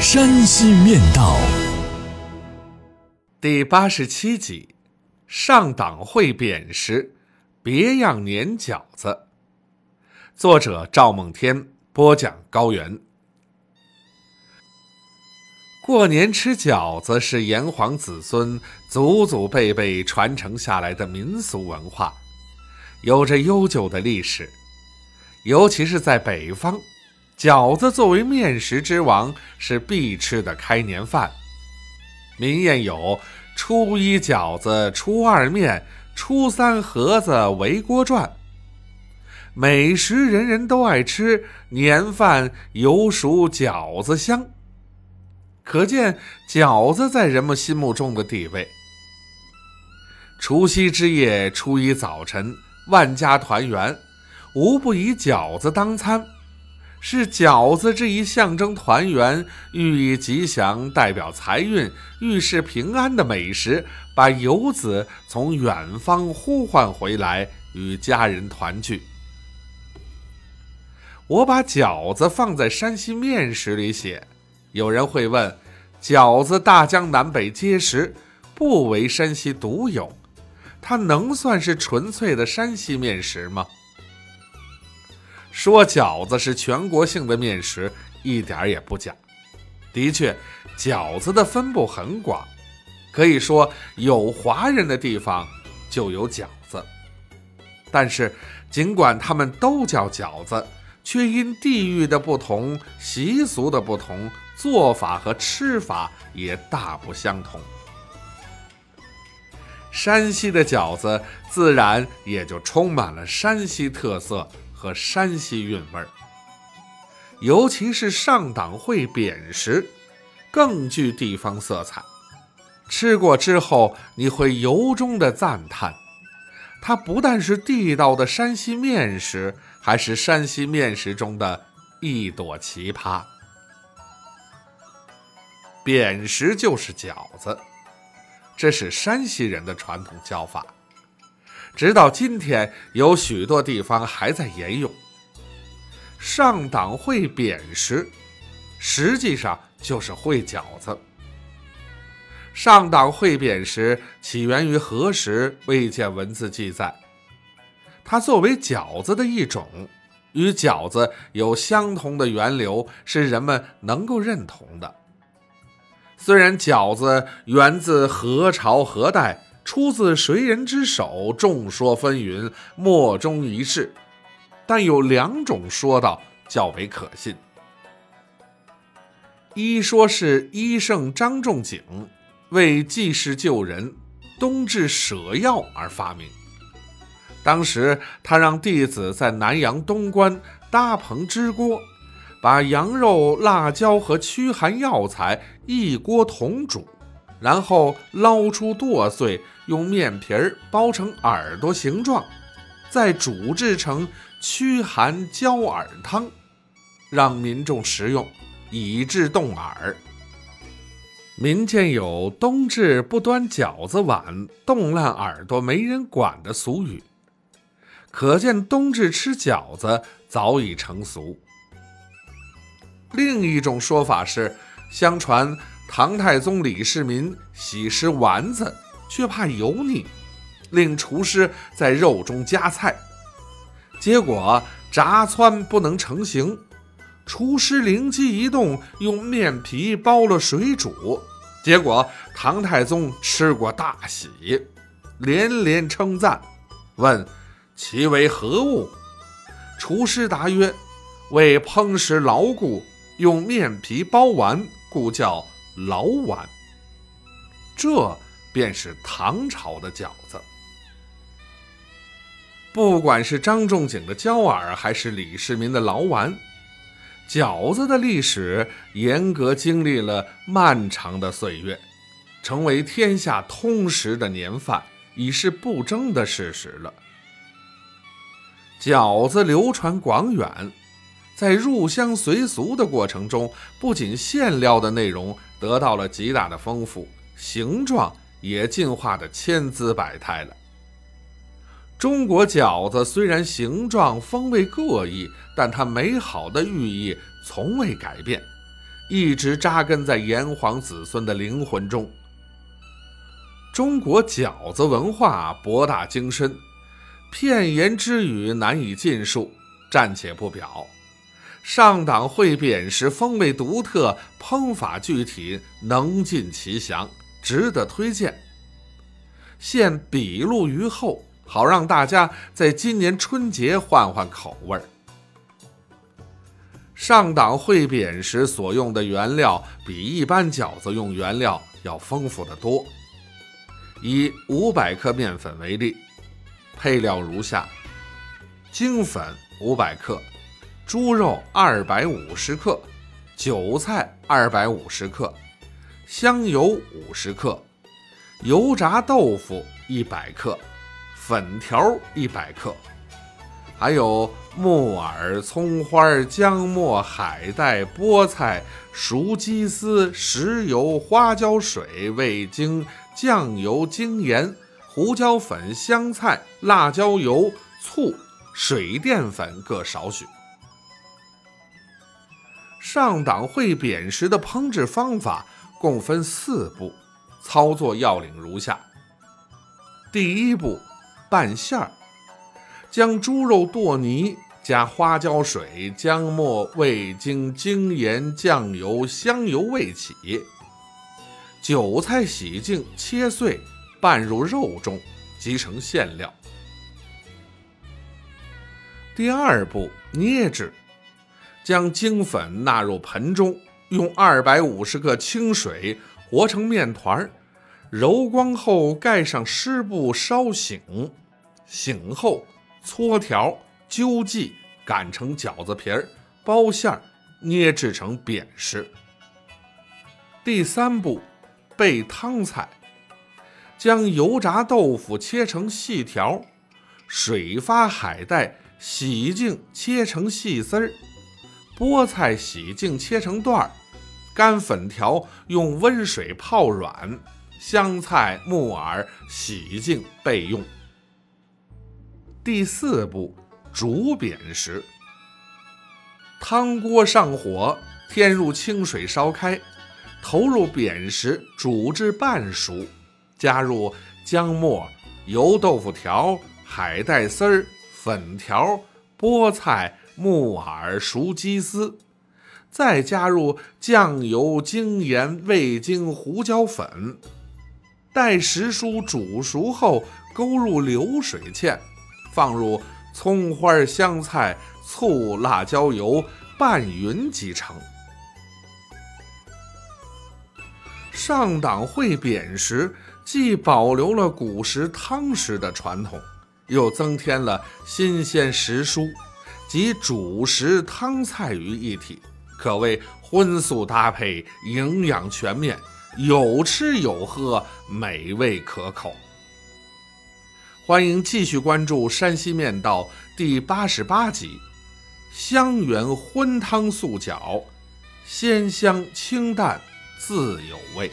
山西面道》第八十七集：上党会扁食，别样年饺子。作者赵梦天，播讲高原。过年吃饺子是炎黄子孙祖祖辈辈传承下来的民俗文化，有着悠久的历史。尤其是在北方，饺子作为面食之王，是必吃的开年饭。民谚有“初一饺子初二面，初三盒子围锅转”，美食人人都爱吃，年饭犹属饺子香。可见饺子在人们心目中的地位。除夕之夜，初一早晨，万家团圆，无不以饺子当餐，是饺子这一象征团圆、寓意吉祥、代表财运、预示平安的美食，把游子从远方呼唤回来，与家人团聚。我把饺子放在山西面食里写。有人会问：饺子大江南北皆食，不为山西独有，它能算是纯粹的山西面食吗？说饺子是全国性的面食，一点也不假。的确，饺子的分布很广，可以说有华人的地方就有饺子。但是，尽管他们都叫饺子，却因地域的不同、习俗的不同。做法和吃法也大不相同。山西的饺子自然也就充满了山西特色和山西韵味儿，尤其是上党会扁食，更具地方色彩。吃过之后，你会由衷的赞叹，它不但是地道的山西面食，还是山西面食中的一朵奇葩。扁食就是饺子，这是山西人的传统叫法，直到今天有许多地方还在沿用。上党会扁食，实际上就是烩饺子。上党会扁食起源于何时？未见文字记载。它作为饺子的一种，与饺子有相同的源流，是人们能够认同的。虽然饺子源自何朝何代，出自谁人之手，众说纷纭，莫衷一是，但有两种说道较为可信。一说是医圣张仲景为济世救人，冬至舍药而发明。当时他让弟子在南阳东关搭棚支锅。把羊肉、辣椒和驱寒药材一锅同煮，然后捞出剁碎，用面皮儿包成耳朵形状，再煮制成驱寒焦耳汤，让民众食用，以治冻耳。民间有“冬至不端饺子碗，冻烂耳朵没人管”的俗语，可见冬至吃饺子早已成俗。另一种说法是，相传唐太宗李世民喜食丸子，却怕油腻，令厨师在肉中夹菜，结果炸汆不能成形。厨师灵机一动，用面皮包了水煮，结果唐太宗吃过大喜，连连称赞，问其为何物？厨师答曰：为烹食牢固。用面皮包完，故叫老碗。这便是唐朝的饺子。不管是张仲景的焦耳，还是李世民的老碗，饺子的历史严格经历了漫长的岁月，成为天下通食的年饭，已是不争的事实了。饺子流传广远，在入乡随俗的过程中，不仅馅料的内容得到了极大的丰富，形状也进化的千姿百态了。中国饺子虽然形状、风味各异，但它美好的寓意从未改变，一直扎根在炎黄子孙的灵魂中。中国饺子文化博大精深，片言之语难以尽述，暂且不表。上党汇匾时风味独特，烹法具体，能尽其详，值得推荐。现笔录于后。好让大家在今年春节换换口味儿。上党汇匾时所用的原料比一般饺子用原料要丰富的多。以五百克面粉为例，配料如下：精粉五百克，猪肉二百五十克，韭菜二百五十克，香油五十克，油炸豆腐一百克。粉条一百克，还有木耳、葱花、姜末、海带、菠菜、熟鸡丝、石油、花椒水、味精、酱油、精盐、胡椒粉、香菜、辣椒油、醋、水淀粉各少许。上党汇匾时的烹制方法共分四步，操作要领如下：第一步。拌馅儿，将猪肉剁泥，加花椒水、姜末、味精、精盐、酱油、香油味起。韭菜洗净切碎，拌入肉中，即成馅料。第二步，捏制，将精粉纳入盆中，用二百五十克清水和成面团。揉光后，盖上湿布烧醒，醒后搓条、揪剂，擀成饺子皮儿，包馅儿，捏制成扁食。第三步，备汤菜，将油炸豆腐切成细条，水发海带洗净切成细丝儿，菠菜洗净切成段儿，干粉条用温水泡软。香菜、木耳洗净备用。第四步，煮扁食。汤锅上火，添入清水烧开，投入扁食煮至半熟，加入姜末、油豆腐条、海带丝儿、粉条、菠菜、木耳、熟鸡丝，再加入酱油、精盐、味精、胡椒粉。待食蔬煮熟后，勾入流水芡，放入葱花、香菜、醋、辣椒油，拌匀即成。上党烩扁时，既保留了古时汤食的传统，又增添了新鲜食蔬及主食汤菜于一体，可谓荤素搭配，营养全面。有吃有喝，美味可口。欢迎继续关注《山西面道》第八十八集：香园荤汤素饺，鲜香清淡自有味。